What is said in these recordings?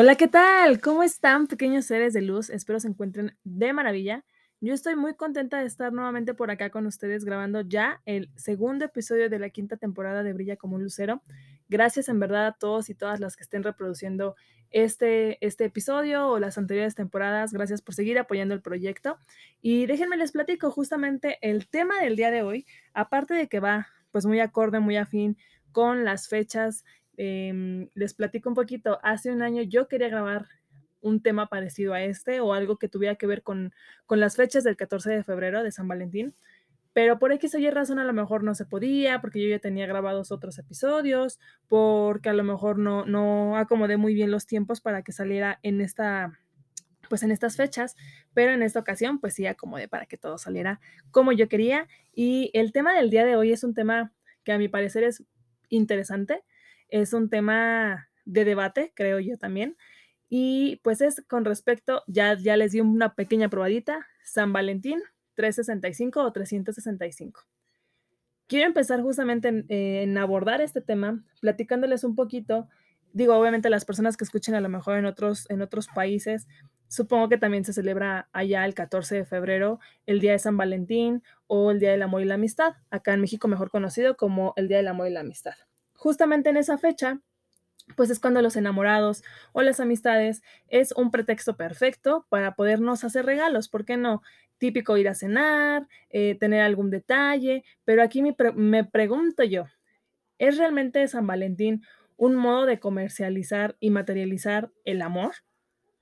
Hola, ¿qué tal? ¿Cómo están, pequeños seres de luz? Espero se encuentren de maravilla. Yo estoy muy contenta de estar nuevamente por acá con ustedes grabando ya el segundo episodio de la quinta temporada de Brilla como un lucero. Gracias en verdad a todos y todas las que estén reproduciendo este, este episodio o las anteriores temporadas. Gracias por seguir apoyando el proyecto. Y déjenme les platico justamente el tema del día de hoy, aparte de que va pues muy acorde, muy afín con las fechas. Em, les platico un poquito. Hace un año yo quería grabar un tema parecido a este o algo que tuviera que ver con, con las fechas del 14 de febrero de San Valentín. Pero por X o Y razón a lo mejor no se podía, porque yo ya tenía grabados otros episodios, porque a lo mejor no, no acomodé muy bien los tiempos para que saliera en esta, pues en estas fechas, pero en esta ocasión pues sí acomodé para que todo saliera como yo quería. Y el tema del día de hoy es un tema que a mi parecer es interesante, es un tema de debate, creo yo también. Y pues es con respecto, ya, ya les di una pequeña probadita, San Valentín 365 o 365. Quiero empezar justamente en, eh, en abordar este tema, platicándoles un poquito, digo, obviamente las personas que escuchen a lo mejor en otros, en otros países, supongo que también se celebra allá el 14 de febrero, el Día de San Valentín o el Día del Amor y la Amistad, acá en México mejor conocido como el Día del Amor y la Amistad. Justamente en esa fecha, pues es cuando los enamorados o las amistades es un pretexto perfecto para podernos hacer regalos, ¿por qué no? Típico ir a cenar, eh, tener algún detalle, pero aquí me, me pregunto yo, ¿es realmente San Valentín un modo de comercializar y materializar el amor?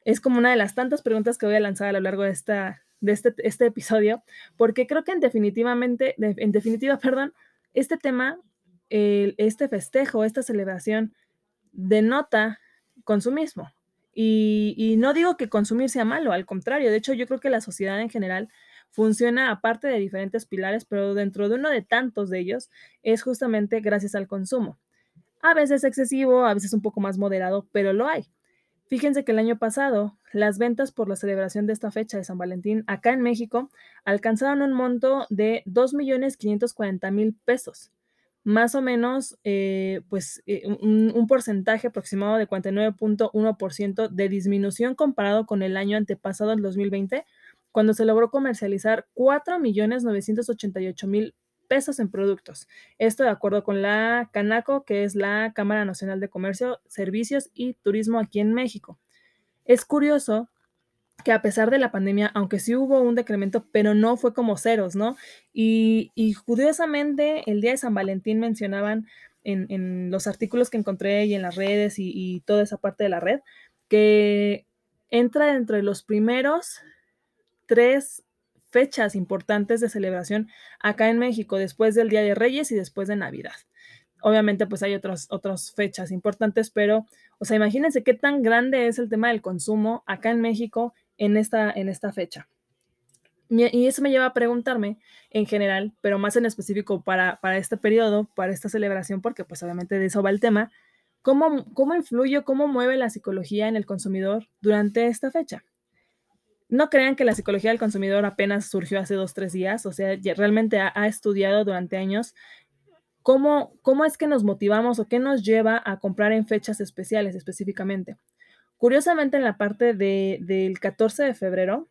Es como una de las tantas preguntas que voy a lanzar a lo largo de, esta, de este, este episodio, porque creo que en definitivamente, de- en definitiva, perdón, este tema, el- este festejo, esta celebración, denota consumismo. Y, no digo que consumir sea malo, al contrario, de hecho yo creo que la sociedad en general funciona aparte de diferentes pilares, pero dentro de uno de tantos de ellos es justamente gracias al consumo. A veces excesivo, a veces un poco más moderado, pero lo hay. Fíjense que el año pasado las ventas por la celebración de esta fecha de San Valentín acá en México alcanzaron un monto de 2.540.000 pesos más o menos, eh, pues, eh, un, un porcentaje aproximado de 49.1% de disminución comparado con el año antepasado, el 2020, cuando se logró comercializar 4.988.000 pesos en productos. Esto de acuerdo con la Canaco, que es la Cámara Nacional de Comercio, Servicios y Turismo aquí en México. Es curioso que a pesar de la pandemia, aunque sí hubo un decremento, pero no fue como ceros, ¿no? Y, curiosamente, el día de San Valentín mencionaban en, los artículos que encontré y en las redes y, y toda esa parte de la red, que entra dentro de los primeros tres fechas importantes de celebración acá en México, después del Día de Reyes y después de Navidad. Obviamente, pues hay otras otras fechas importantes, pero, o sea, imagínense qué tan grande es el tema del consumo acá en México en esta, en esta fecha. Y eso me lleva a preguntarme en general, pero más en específico para, para este periodo, para esta celebración, porque pues obviamente de eso va el tema, ¿cómo, cómo influye, cómo mueve la psicología en el consumidor durante esta fecha? No crean que la psicología del consumidor apenas surgió hace dos, tres días, o sea, realmente ha, ha estudiado durante años cómo, cómo es que nos motivamos o qué nos lleva a comprar en fechas especiales específicamente. Curiosamente, en la parte de, del 14 de febrero,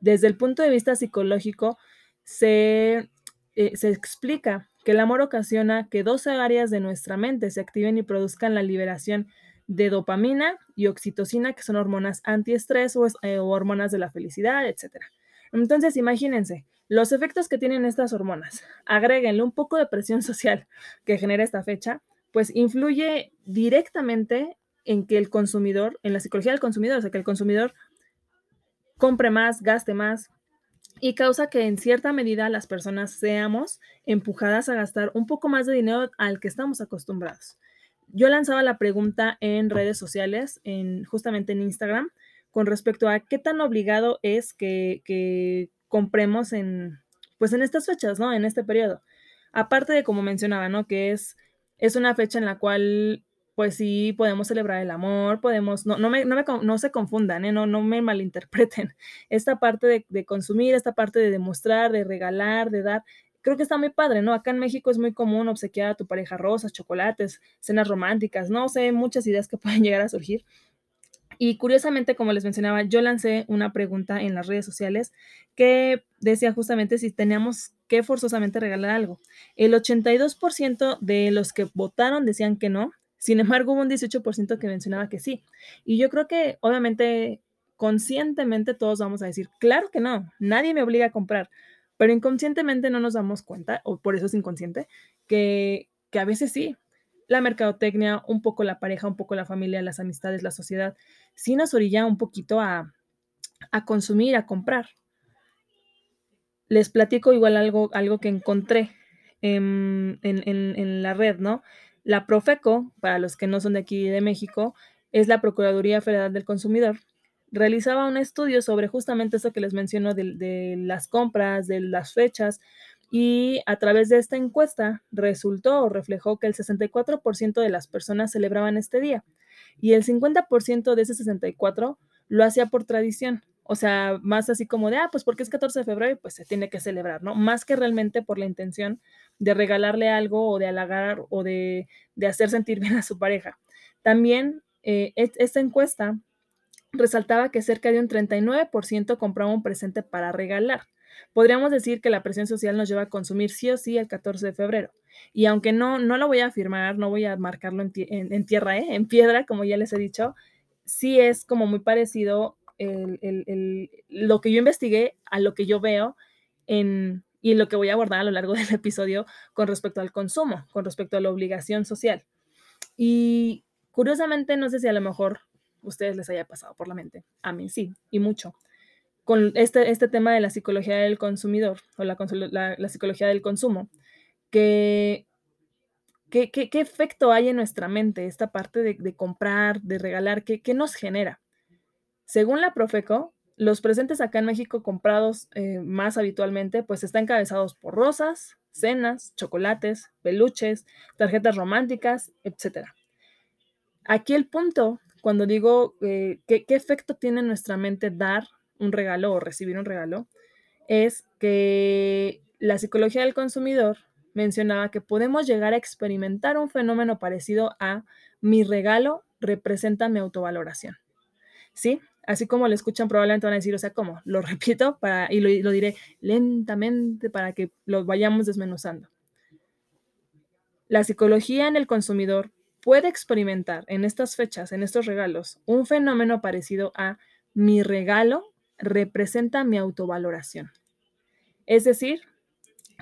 desde el punto de vista psicológico, se, eh, se explica que el amor ocasiona que dos áreas de nuestra mente se activen y produzcan la liberación de dopamina y oxitocina, que son hormonas antiestrés o, eh, o hormonas de la felicidad, etc. Entonces, imagínense los efectos que tienen estas hormonas. Agréguenle un poco de presión social que genera esta fecha, pues influye directamente en que el consumidor, en la psicología del consumidor, o sea, que el consumidor compre más, gaste más y causa que en cierta medida las personas seamos empujadas a gastar un poco más de dinero al que estamos acostumbrados. yo lanzaba la pregunta en redes sociales, en, justamente en Instagram, con respecto a qué tan obligado es que, que compremos en, pues en estas fechas, ¿no? En este periodo. Aparte de, como mencionaba, ¿no? Que es, es una fecha en la cual, pues sí, podemos celebrar el amor, podemos, no, no, me, no, me, no se confundan, ¿eh? no, no me malinterpreten. Esta parte de, consumir, esta parte de demostrar, de regalar, de dar, creo que está muy padre, ¿no? Acá en México es muy común obsequiar a tu pareja rosas, chocolates, cenas románticas, no sé, muchas ideas que pueden llegar a surgir. Y curiosamente, como les mencionaba, yo lancé una pregunta en las redes sociales que decía justamente si teníamos que forzosamente regalar algo. El 82% de los que votaron decían que no, sin embargo hubo un 18% que mencionaba que sí. Y yo creo que obviamente conscientemente todos vamos a decir, claro que no, nadie me obliga a comprar, pero inconscientemente no nos damos cuenta, o por eso es inconsciente, que, que a veces sí, la mercadotecnia, un poco la pareja, un poco la familia, las amistades, la sociedad, sí nos orilla un poquito a, a consumir, a comprar. Les platico igual algo, algo que encontré en, en, en, la red, ¿no? La Profeco, para los que no son de aquí de México, es la Procuraduría Federal del Consumidor realizaba un estudio sobre justamente eso que les menciono de, de, las compras, de las fechas, y a través de esta encuesta resultó o reflejó que el 64% de las personas celebraban este día y el 50% de ese 64 lo hacía por tradición. O sea, más así como de, ah, pues porque es 14 de febrero, pues se tiene que celebrar, ¿no? Más que realmente por la intención de regalarle algo o de halagar o de, de hacer sentir bien a su pareja. También eh, esta encuesta resaltaba que cerca de un 39% compraba un presente para regalar. Podríamos decir que la presión social nos lleva a consumir sí o sí el 14 de febrero. Y aunque no, no lo voy a afirmar, no voy a marcarlo en, en tierra, ¿eh? en piedra, como ya les he dicho, sí es como muy parecido el, lo que yo investigué a lo que yo veo en, y lo que voy a abordar a lo largo del episodio con respecto al consumo, con respecto a la obligación social. Y curiosamente, no sé si a lo mejor ustedes les haya pasado por la mente. A mí sí, y mucho. Con este, este tema de la psicología del consumidor o la, psicología del consumo, ¿qué, qué, efecto hay en nuestra mente esta parte de, comprar, de regalar? ¿qué, ¿Qué nos genera? Según la Profeco, los presentes acá en México comprados eh, más habitualmente, pues están encabezados por rosas, cenas, chocolates, peluches, tarjetas románticas, etc. Aquí el punto cuando digo eh, ¿qué, qué efecto tiene en nuestra mente dar un regalo o recibir un regalo, es que la psicología del consumidor mencionaba que podemos llegar a experimentar un fenómeno parecido a mi regalo representa mi autovaloración. ¿Sí? Así como lo escuchan, probablemente van a decir, o sea, ¿cómo? Lo repito y lo diré lentamente para que lo vayamos desmenuzando. La psicología en el consumidor puede experimentar en estas fechas, en estos regalos, un fenómeno parecido a mi regalo representa mi autovaloración. Es decir,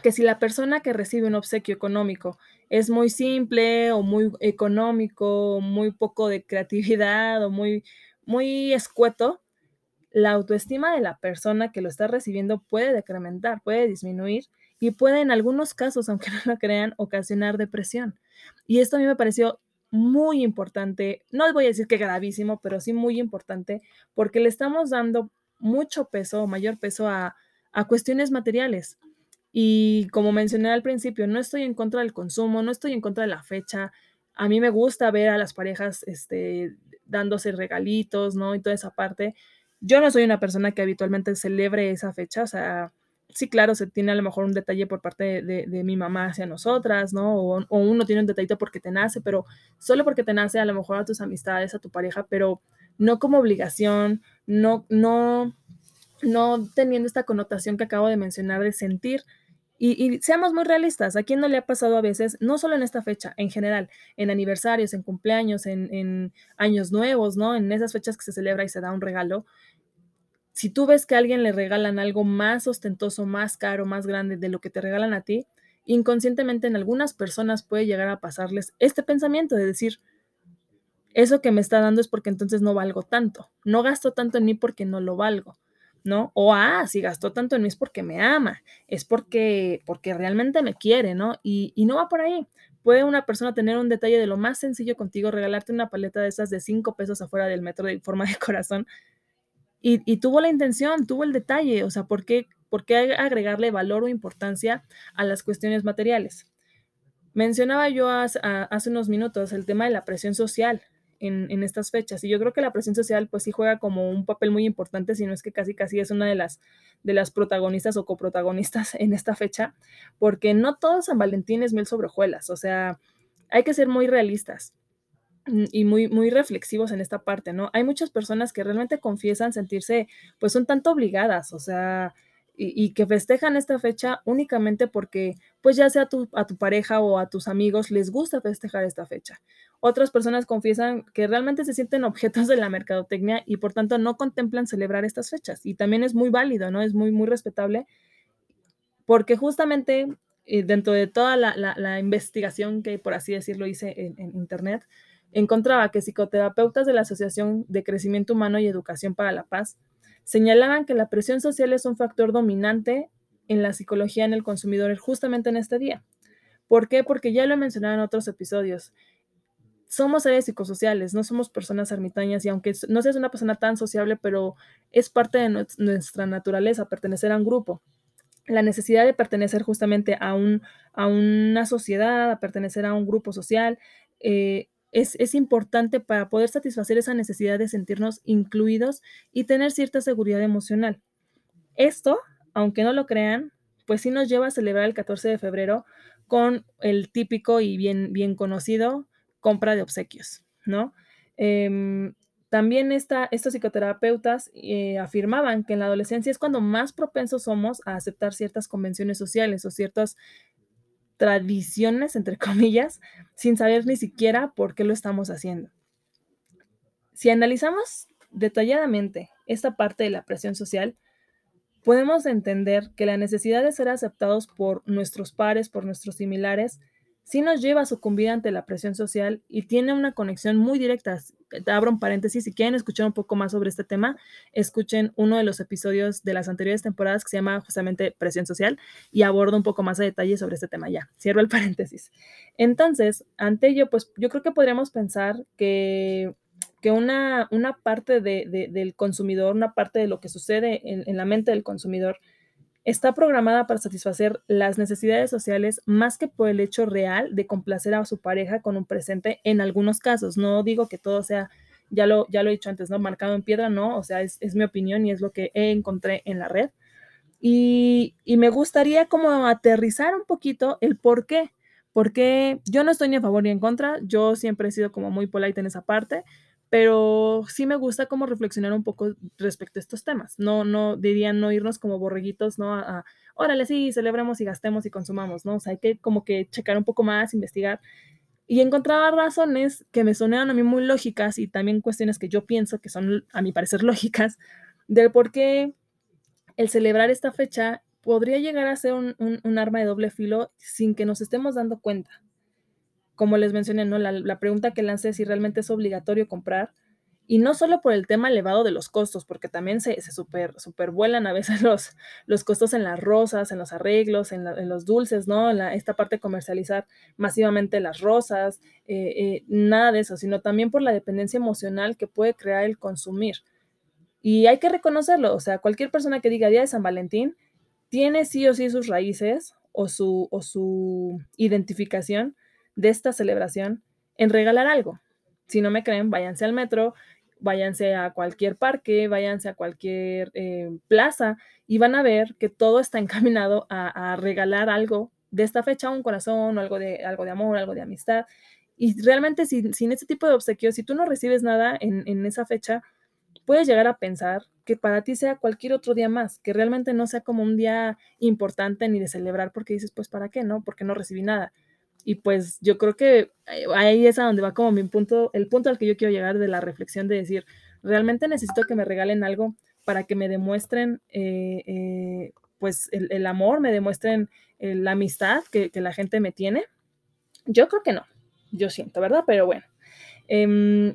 que si la persona que recibe un obsequio económico es muy simple o muy económico, muy poco de creatividad o muy, muy escueto, la autoestima de la persona que lo está recibiendo puede decrementar, puede disminuir y puede en algunos casos, aunque no lo crean, ocasionar depresión. Y esto a mí me pareció muy importante, no voy a decir que gravísimo, pero sí muy importante, porque le estamos dando mucho peso, mayor peso a, a cuestiones materiales. Y como mencioné al principio, no estoy en contra del consumo, no estoy en contra de la fecha. A mí me gusta ver a las parejas este, dándose regalitos, ¿no? Y toda esa parte. Yo no soy una persona que habitualmente celebre esa fecha, o sea, sí, claro, se tiene a lo mejor un detalle por parte de, mi mamá hacia nosotras, ¿no? O, o, uno tiene un detallito porque te nace, pero solo porque te nace a lo mejor a tus amistades, a tu pareja, pero no como obligación, no, no, no teniendo esta connotación que acabo de mencionar de sentir. Y, seamos muy realistas, ¿a quién no le ha pasado a veces, no solo en esta fecha, en general, en aniversarios, en cumpleaños, en, en años nuevos, ¿no? En esas fechas que se celebra y se da un regalo, si tú ves que a alguien le regalan algo más ostentoso, más caro, más grande de lo que te regalan a ti, inconscientemente en algunas personas puede llegar a pasarles este pensamiento de decir, eso que me está dando es porque entonces no valgo tanto, no gasto tanto en mí porque no lo valgo, ¿no? O, ah, si gastó tanto en mí es porque me ama, es porque, porque realmente me quiere, ¿no? Y, y no va por ahí, puede una persona tener un detalle de lo más sencillo contigo, regalarte una paleta de esas de cinco pesos afuera del metro de forma de corazón, y, y tuvo la intención, tuvo el detalle, o sea, ¿por qué, ¿por qué agregarle valor o importancia a las cuestiones materiales? Mencionaba yo hace unos minutos el tema de la presión social en, estas fechas. Y yo creo que la presión social, pues sí juega como un papel muy importante, si no es que casi casi es una de las, de las protagonistas o coprotagonistas en esta fecha, porque no todo San Valentín es mil sobre hojuelas, o sea, hay que ser muy realistas y muy, muy reflexivos en esta parte, ¿no? Hay muchas personas que realmente confiesan sentirse, pues, un tanto obligadas, o sea, y, que festejan esta fecha únicamente porque, pues ya sea tu, a tu pareja o a tus amigos les gusta festejar esta fecha. Otras personas confiesan que realmente se sienten objetos de la mercadotecnia y por tanto no contemplan celebrar estas fechas. Y también es muy válido, ¿no? Es muy, muy respetable porque justamente eh, dentro de toda la, la, investigación que, por así decirlo, hice en Internet, encontraba que psicoterapeutas de la Asociación de Crecimiento Humano y Educación para la Paz señalaban que la presión social es un factor dominante en la psicología en el consumidor justamente en este día. ¿Por qué? Porque ya lo he mencionado en otros episodios. Somos seres psicosociales, no somos personas ermitañas y aunque no seas una persona tan sociable, pero es parte de nuestra naturaleza pertenecer a un grupo. La necesidad de pertenecer justamente a, un, a una sociedad, a pertenecer a un grupo social, eh, es, es, importante para poder satisfacer esa necesidad de sentirnos incluidos y tener cierta seguridad emocional. Esto, aunque no lo crean, pues sí nos lleva a celebrar el 14 de febrero con el típico y bien, bien conocido compra de obsequios, ¿no? Eh, también esta, estos psicoterapeutas eh, afirmaban que en la adolescencia es cuando más propensos somos a aceptar ciertas convenciones sociales o ciertas tradiciones, entre comillas, sin saber ni siquiera por qué lo estamos haciendo. Si analizamos detalladamente esta parte de la presión social, podemos entender que la necesidad de ser aceptados por nuestros pares, por nuestros similares, sí nos lleva a sucumbir ante la presión social y tiene una conexión muy directa. Abro un paréntesis, si quieren escuchar un poco más sobre este tema, escuchen uno de los episodios de las anteriores temporadas que se llama justamente presión social y abordo un poco más de detalle sobre este tema ya. Cierro el paréntesis. Entonces, ante ello, pues yo creo que podríamos pensar que que una, una parte de, de, del consumidor, una parte de lo que sucede en, en la mente del consumidor, está programada para satisfacer las necesidades sociales más que por el hecho real de complacer a su pareja con un presente en algunos casos. No digo que todo sea, ya lo, ya lo he dicho antes, ¿no? Marcado en piedra, no, o sea, es, es mi opinión y es lo que encontré en la red. Y, y, me gustaría como aterrizar un poquito el por qué, porque yo no estoy ni a favor ni en contra, yo siempre he sido como muy polite en esa parte, pero sí me gusta como reflexionar un poco respecto a estos temas. No, no dirían no irnos como borreguitos, ¿no? A, a, órale, sí, celebremos y gastemos y consumamos, ¿no? Hay que como que checar un poco más, investigar. Y encontraba razones que me sonaron a mí muy lógicas y también cuestiones que yo pienso que son, a mi parecer, lógicas, del por qué el celebrar esta fecha podría llegar a ser un arma de doble filo sin que nos estemos dando cuenta como les mencioné, ¿no? La, la, pregunta que lancé es si realmente es obligatorio comprar. Y no solo por el tema elevado de los costos, porque también se, se super, super vuelan a veces los, los costos en las rosas, en los arreglos, en, en los dulces, ¿no? La, esta parte de comercializar masivamente las rosas, eh, eh, nada de eso, sino también por la dependencia emocional que puede crear el consumir. Y hay que reconocerlo, o sea, cualquier persona que diga Día de San Valentín tiene sí o sí sus raíces o su, o su identificación de esta celebración en regalar algo. Si no me creen, váyanse al metro, váyanse a cualquier parque, váyanse a cualquier eh, plaza y van a ver que todo está encaminado a, regalar algo de esta fecha, un corazón, algo de, algo de amor, algo de amistad. Y realmente sin, sin este tipo de obsequios, si tú no recibes nada en, en esa fecha, puedes llegar a pensar que para ti sea cualquier otro día más, que realmente no sea como un día importante ni de celebrar porque dices, pues, ¿para qué? No, porque no recibí nada. Y pues yo creo que ahí es a donde va como mi punto, el punto al que yo quiero llegar de la reflexión de decir, realmente necesito que me regalen algo para que me demuestren eh, eh, pues el, el, amor, me demuestren eh, la amistad que, que, la gente me tiene. Yo creo que no, yo siento, ¿verdad? Pero bueno, eh,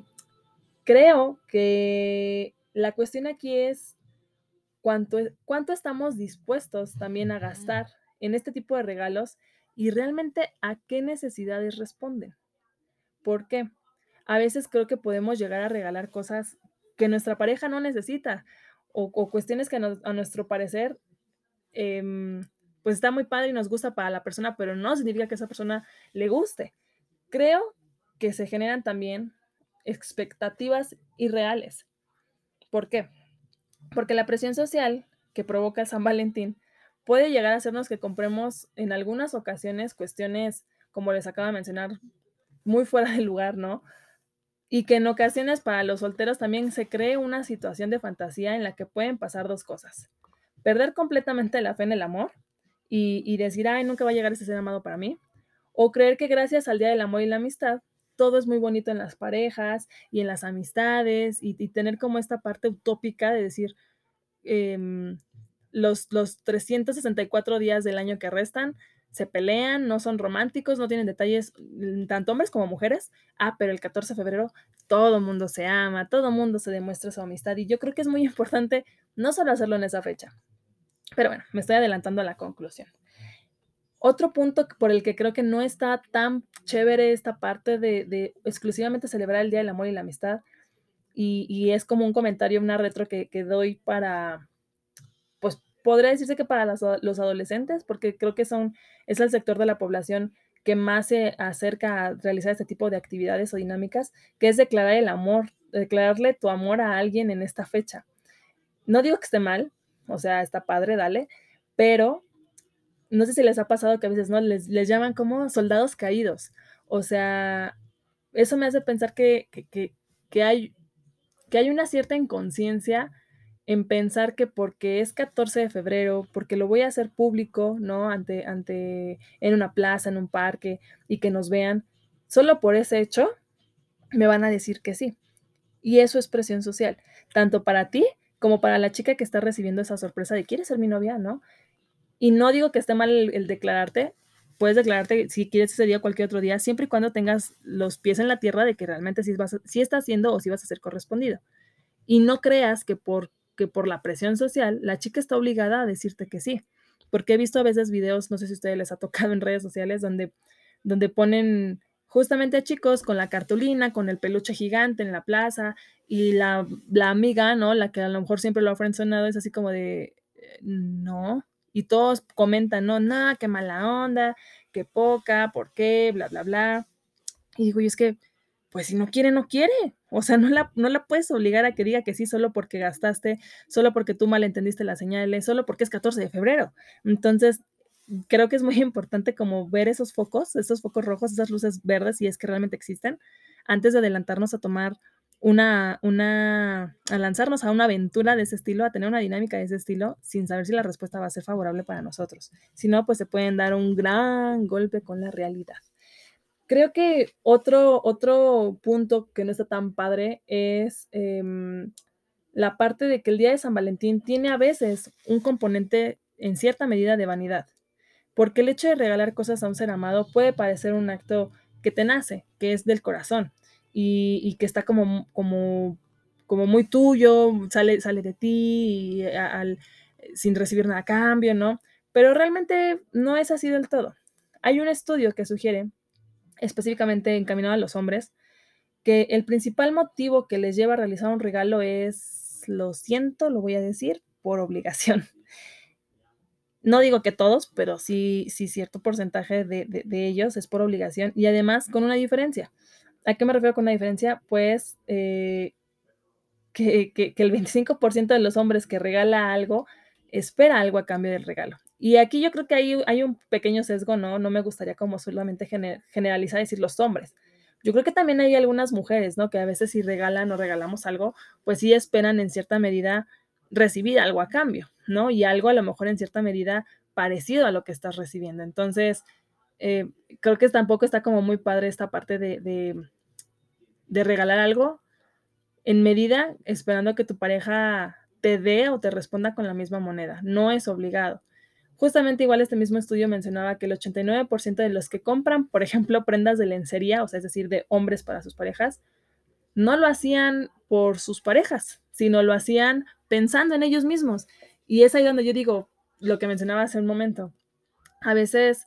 creo que la cuestión aquí es cuánto, cuánto estamos dispuestos también a gastar en este tipo de regalos y realmente a qué necesidades responden. ¿Por qué? A veces creo que podemos llegar a regalar cosas que nuestra pareja no necesita o, cuestiones que a, nuestro parecer em, pues está muy padre y nos gusta para la persona, pero no significa que esa persona le guste. Creo que se generan también expectativas irreales. ¿Por qué? Porque la presión social que provoca San Valentín puede llegar a hacernos que compremos en algunas ocasiones cuestiones, como les acabo de mencionar, muy fuera de lugar, ¿no? Y que en ocasiones para los solteros también se cree una situación de fantasía en la que pueden pasar dos cosas. Perder completamente la fe en el amor y, y decir, ay, nunca va a llegar ese ser amado para mí. O creer que gracias al Día del Amor y la Amistad, todo es muy bonito en las parejas y en las amistades y, y tener como esta parte utópica de decir, em, los, los 364 días del año que restan se pelean, no son románticos, no tienen detalles, mm, tanto hombres como mujeres. Ah, pero el 14 de febrero todo mundo se ama, todo mundo se demuestra su amistad y yo creo que es muy importante no solo hacerlo en esa fecha. Pero bueno, me estoy adelantando a la conclusión. Otro punto por el que creo que no está tan chévere esta parte de, exclusivamente celebrar el Día del Amor y la Amistad, y, es como un comentario, una retro que, doy para, podría decirse que para las los adolescentes, porque creo que son, es el sector de la población que más se acerca a realizar este tipo de actividades o dinámicas, que es declarar el amor, declararle tu amor a alguien en esta fecha. No digo que esté mal, o sea, está padre, dale, pero no sé si les ha pasado que a veces no les, les llaman como soldados caídos. O sea, eso me hace pensar que, que, que, que hay, que hay una cierta inconsciencia en pensar que porque es 14 de febrero, porque lo voy a hacer público, ¿no? Ante, ante, en una plaza, en un parque, y que nos vean, solo por ese hecho, me van a decir que sí. Y eso es presión social, tanto para ti como para la chica que está recibiendo esa sorpresa de ¿quieres ser mi novia? ¿No? Y no digo que esté mal el, declararte, puedes declararte si quieres ese día o cualquier otro día, siempre y cuando tengas los pies en la tierra de que realmente sí, vas a, sí estás siendo o sí vas a ser correspondido. Y no creas que por, que por la presión social la chica está obligada a decirte que sí. Porque he visto a veces videos, no sé si a ustedes les ha tocado en redes sociales, donde, donde ponen justamente a chicos con la cartulina, con el peluche gigante en la plaza, y la, la amiga, ¿no? La que a lo mejor siempre lo ha frenzonado, es así como de, eh, no. Y todos comentan, no, nada, qué mala onda, qué poca, por qué, bla, bla, bla. Y digo, y es que, pues si no quiere, no quiere. O sea, no la, no la puedes obligar a que diga que sí solo porque gastaste, solo porque tú malentendiste las señales, solo porque es 14 de febrero. Entonces, creo que es muy importante como ver esos focos, esos focos rojos, esas luces verdes, si es que realmente existen, antes de adelantarnos a tomar una, una, a lanzarnos a una aventura de ese estilo, a tener una dinámica de ese estilo, sin saber si la respuesta va a ser favorable para nosotros. Si no, pues se pueden dar un gran golpe con la realidad. Creo que otro, otro punto que no está tan padre es em, la parte de que el día de San Valentín tiene a veces un componente en cierta medida de vanidad, porque el hecho de regalar cosas a un ser amado puede parecer un acto que te nace, que es del corazón y, que está como, como, como muy tuyo, sale, sale de ti al- sin recibir nada a cambio, ¿no? Pero realmente no es así del todo. Hay un estudio que sugiere específicamente encaminado a los hombres, que el principal motivo que les lleva a realizar un regalo es, lo siento, lo voy a decir, por obligación. No digo que todos, pero sí, sí cierto porcentaje de, de- ellos es por obligación y además con una diferencia. ¿A qué me refiero con una diferencia? Pues eh, que, que- que el 25% de los hombres que regala algo espera algo a cambio del regalo. Y aquí yo creo que hay, hay un pequeño sesgo, ¿no? No me gustaría como solamente gene- generalizar decir los hombres. Yo creo que también hay algunas mujeres, ¿no? Que a veces si regalan o regalamos algo, pues sí esperan en cierta medida recibir algo a cambio, ¿no? Y algo a lo mejor en cierta medida parecido a lo que estás recibiendo. Entonces, eh, creo que tampoco está como muy padre esta parte de, de regalar algo en medida esperando que tu pareja te dé o te responda con la misma moneda. No es obligado. Justamente igual este mismo estudio mencionaba que el 89% de los que compran, por ejemplo, prendas de lencería, o sea, es decir, de hombres para sus parejas, no lo hacían por sus parejas, sino lo hacían pensando en ellos mismos. Y es ahí donde yo digo lo que mencionaba hace un momento. A veces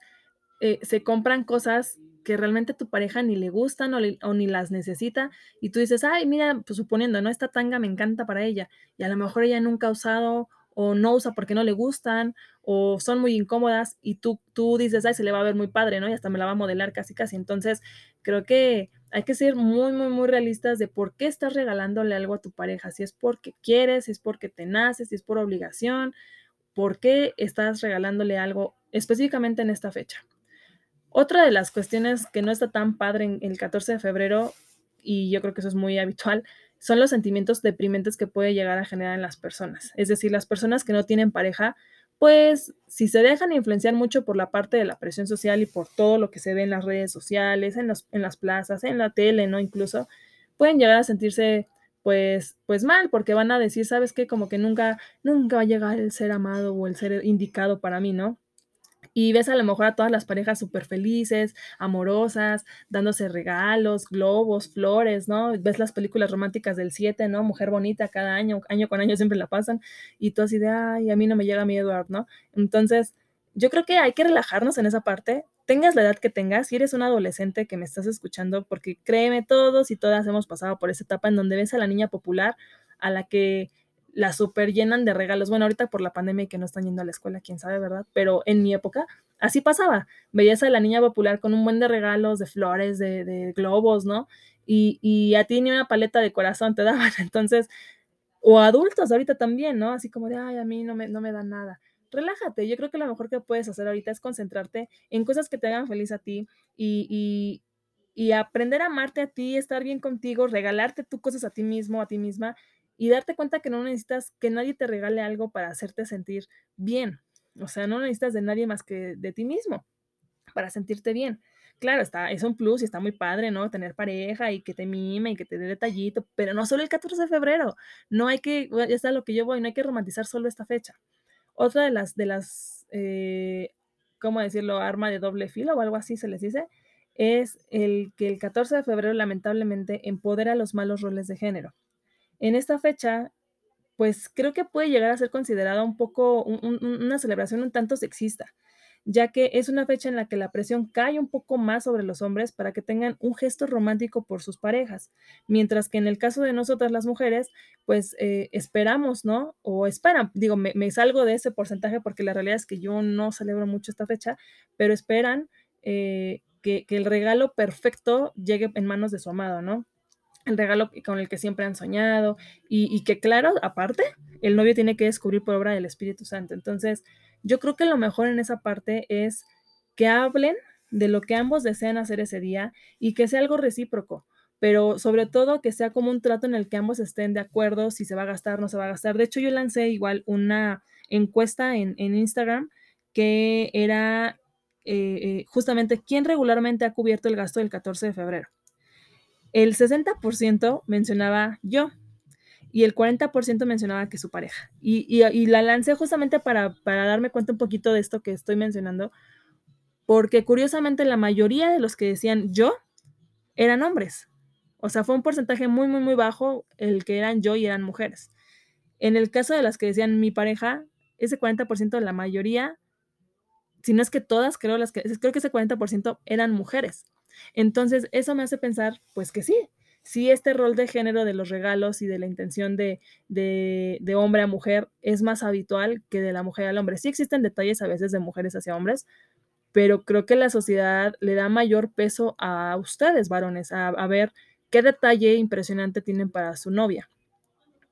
eh, se compran cosas que realmente tu pareja ni le gustan o, ni las necesita y tú dices, ay, mira, pues suponiendo, ¿no? Esta tanga me encanta para ella y a lo mejor ella nunca ha usado o no usa porque no le gustan o son muy incómodas y tú, tú dices, ay, se le va a ver muy padre, ¿no? Y hasta me la va a modelar casi, casi. Entonces, creo que hay que ser muy, muy, muy realistas de por qué estás regalándole algo a tu pareja, si es porque quieres, si es porque te nace, si es por obligación, por qué estás regalándole algo específicamente en esta fecha. Otra de las cuestiones que no está tan padre en el 14 de febrero, y yo creo que eso es muy habitual, son los sentimientos deprimentes que puede llegar a generar en las personas. Es decir, las personas que no tienen pareja, pues si se dejan influenciar mucho por la parte de la presión social y por todo lo que se ve en las redes sociales, en, en las plazas, en la tele, ¿no? Incluso, pueden llegar a sentirse pues, pues mal, porque van a decir, ¿sabes qué? Como que nunca, nunca va a llegar el ser amado o el ser indicado para mí, ¿no? Y ves a lo mejor a todas las parejas súper felices, amorosas, dándose regalos, globos, flores, ¿no? Ves las películas románticas del 7, ¿no? Mujer bonita cada año, año con año siempre la pasan, y tú así de, ay, a mí no me llega mi Edward, ¿no? Entonces, yo creo que hay que relajarnos en esa parte, tengas la edad que tengas, si eres un adolescente que me estás escuchando, porque créeme, todos y todas hemos pasado por esa etapa en donde ves a la niña popular, a la que la super llenan de regalos. Bueno, ahorita por la pandemia y que no están yendo a la escuela, quién sabe, ¿verdad? Pero en mi época así pasaba. Veías a la niña popular con un buen de regalos, de flores, de, globos, ¿no? Y, y, a ti ni una paleta de corazón te daban. Entonces, o adultos ahorita también, ¿no? Así como de, ay, a mí no me, no me dan nada. Relájate, yo creo que lo mejor que puedes hacer ahorita es concentrarte en cosas que te hagan feliz a ti y, y aprender a amarte a ti, estar bien contigo, regalarte tú cosas a ti mismo, a ti misma y darte cuenta que no necesitas que nadie te regale algo para hacerte sentir bien. O sea, no necesitas de nadie más que de ti mismo para sentirte bien. Claro, está, es un plus y está muy padre, ¿no? Tener pareja y que te mime y que te dé detallito, pero no solo el 14 de febrero. No hay que, ya está lo que yo voy, no hay que romantizar solo esta fecha. Otra de las, de las, eh, ¿cómo decirlo? Arma de doble filo o algo así se les dice, es el que el 14 de febrero lamentablemente empodera los malos roles de género. En esta fecha, pues creo que puede llegar a ser considerada un poco un, un, una celebración un tanto sexista, ya que es una fecha en la que la presión cae un poco más sobre los hombres para que tengan un gesto romántico por sus parejas, mientras que en el caso de nosotras las mujeres, pues eh, esperamos, ¿no? O esperan, digo, me, me, salgo de ese porcentaje porque la realidad es que yo no celebro mucho esta fecha, pero esperan eh, que, que el regalo perfecto llegue en manos de su amado, ¿no? El regalo con el que siempre han soñado y, que claro, aparte, el novio tiene que descubrir por obra del Espíritu Santo. Entonces, yo creo que lo mejor en esa parte es que hablen de lo que ambos desean hacer ese día y que sea algo recíproco, pero sobre todo que sea como un trato en el que ambos estén de acuerdo si se va a gastar, no se va a gastar. De hecho, yo lancé igual una encuesta en, en Instagram que era eh, eh, justamente quién regularmente ha cubierto el gasto del 14 de febrero el 60% mencionaba yo y el 40% mencionaba que su pareja. Y, y, la lancé justamente para, para, darme cuenta un poquito de esto que estoy mencionando, porque curiosamente la mayoría de los que decían yo eran hombres. O sea, fue un porcentaje muy, muy, muy bajo el que eran yo y eran mujeres. En el caso de las que decían mi pareja, ese 40% la mayoría, si no es que todas, creo, las que, creo que ese 40% eran mujeres. Entonces, eso me hace pensar, pues que sí, sí este rol de género de los regalos y de la intención de, de, hombre a mujer es más habitual que de la mujer al hombre. Sí existen detalles a veces de mujeres hacia hombres, pero creo que la sociedad le da mayor peso a ustedes, varones, a, a ver qué detalle impresionante tienen para su novia.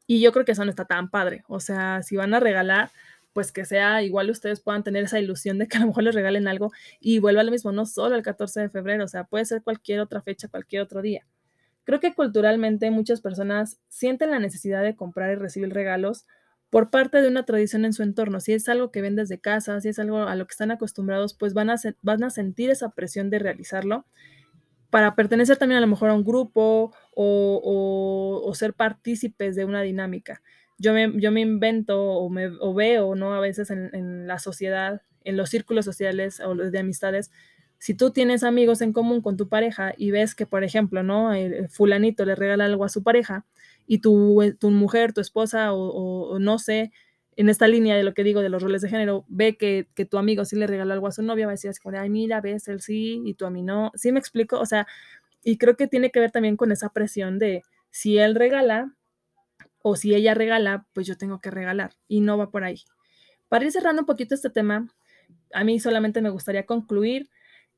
Y yo creo que eso no está tan padre. O sea, si van a regalar, pues que sea igual ustedes puedan tener esa ilusión de que a lo mejor les regalen algo y vuelva lo mismo, no solo el 14 de febrero, o sea, puede ser cualquier otra fecha, cualquier otro día. Creo que culturalmente muchas personas sienten la necesidad de comprar y recibir regalos por parte de una tradición en su entorno. Si es algo que ven desde casa, si es algo a lo que están acostumbrados, pues van a, van a sentir esa presión de realizarlo para pertenecer también a lo mejor a un grupo o, o, o ser partícipes de una dinámica yo me, yo me invento o, me, o veo, ¿no? A veces en, la sociedad, en los círculos sociales o de amistades, si tú tienes amigos en común con tu pareja y ves que, por ejemplo, ¿no? El fulanito le regala algo a su pareja y tu, tu mujer, tu esposa o, no sé, en esta línea de lo que digo de los roles de género, ve que, que tu amigo sí le regaló algo a su novia, va a decir ay, mira, ves, él sí, y tú a mí no. ¿Sí me explico? O sea, y creo que tiene que ver también con esa presión de si él regala o si ella regala, pues yo tengo que regalar, y no va por ahí. Para ir cerrando un poquito este tema, a mí solamente me gustaría concluir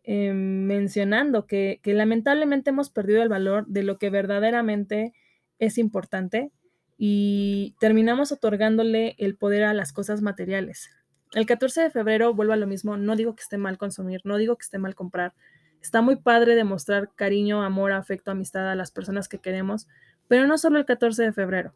eh, mencionando que, que lamentablemente hemos perdido el valor de lo que verdaderamente es importante y terminamos otorgándole el poder a las cosas materiales. El 14 de febrero vuelvo a lo mismo, no digo que esté mal consumir, no digo que esté mal comprar. Está muy padre demostrar cariño, amor, afecto, amistad a las personas que queremos, pero no solo el 14 de febrero.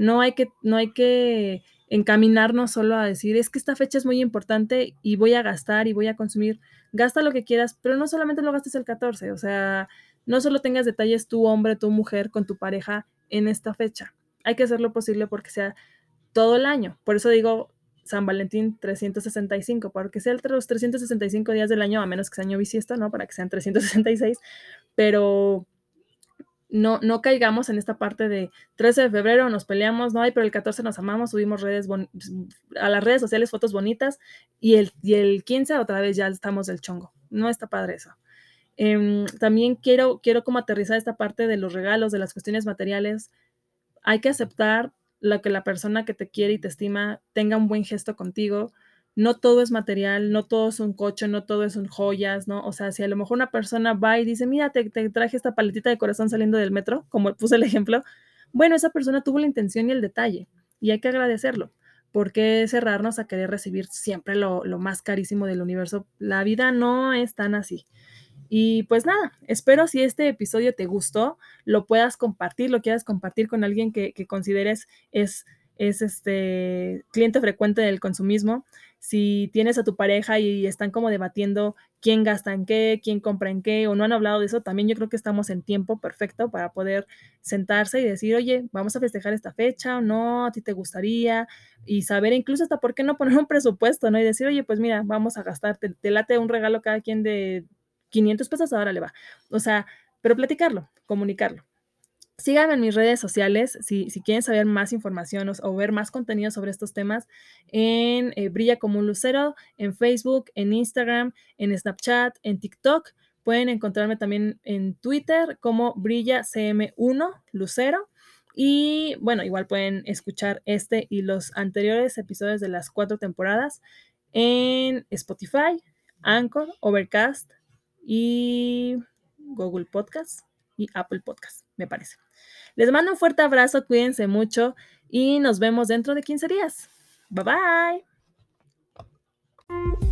No hay que, no hay que encaminarnos solo a decir, es que esta fecha es muy importante y voy a gastar y voy a consumir. Gasta lo que quieras, pero no solamente lo gastes el 14, o sea, no solo tengas detalles tu hombre, tu mujer con tu pareja en esta fecha. Hay que hacer lo posible porque sea todo el año. Por eso digo San Valentín 365, porque sea los 365 días del año, a menos que sea año bisiesto, ¿no? Para que sean 366, pero no, no caigamos en esta parte de 13 de febrero nos peleamos, no hay, pero el 14 nos amamos, subimos redes a las redes sociales fotos bonitas y el, y el 15 otra vez ya estamos del chongo. No está padre eso. Eh, también quiero, quiero como aterrizar esta parte de los regalos, de las cuestiones materiales. Hay que aceptar lo que la persona que te quiere y te estima tenga un buen gesto contigo, no todo es material, no todo es un coche, no todo es un joyas, ¿no? O sea, si a lo mejor una persona va y dice, mira, te, te, traje esta paletita de corazón saliendo del metro, como puse el ejemplo, bueno, esa persona tuvo la intención y el detalle y hay que agradecerlo. ¿Por qué cerrarnos a querer recibir siempre lo, lo más carísimo del universo? La vida no es tan así. Y pues nada, espero si este episodio te gustó, lo puedas compartir, lo quieras compartir con alguien que, que consideres es es este cliente frecuente del consumismo. Si tienes a tu pareja y están como debatiendo quién gasta en qué, quién compra en qué, o no han hablado de eso, también yo creo que estamos en tiempo perfecto para poder sentarse y decir, oye, vamos a festejar esta fecha o no, a ti te gustaría, y saber incluso hasta por qué no poner un presupuesto, ¿no? Y decir, oye, pues mira, vamos a gastar, te, te late un regalo cada quien de 500 pesos, ahora le va. O sea, pero platicarlo, comunicarlo. Síganme en mis redes sociales si, quieren saber más información o, o, ver más contenido sobre estos temas en eh, Brilla como un Lucero, en Facebook, en Instagram, en Snapchat, en TikTok. Pueden encontrarme también en Twitter como Brilla CM1 Lucero. Y bueno, igual pueden escuchar este y los anteriores episodios de las cuatro temporadas en Spotify, Anchor, Overcast y Google Podcast y Apple Podcast, me parece. Les mando un fuerte abrazo, cuídense mucho y nos vemos dentro de 15 días. Bye bye.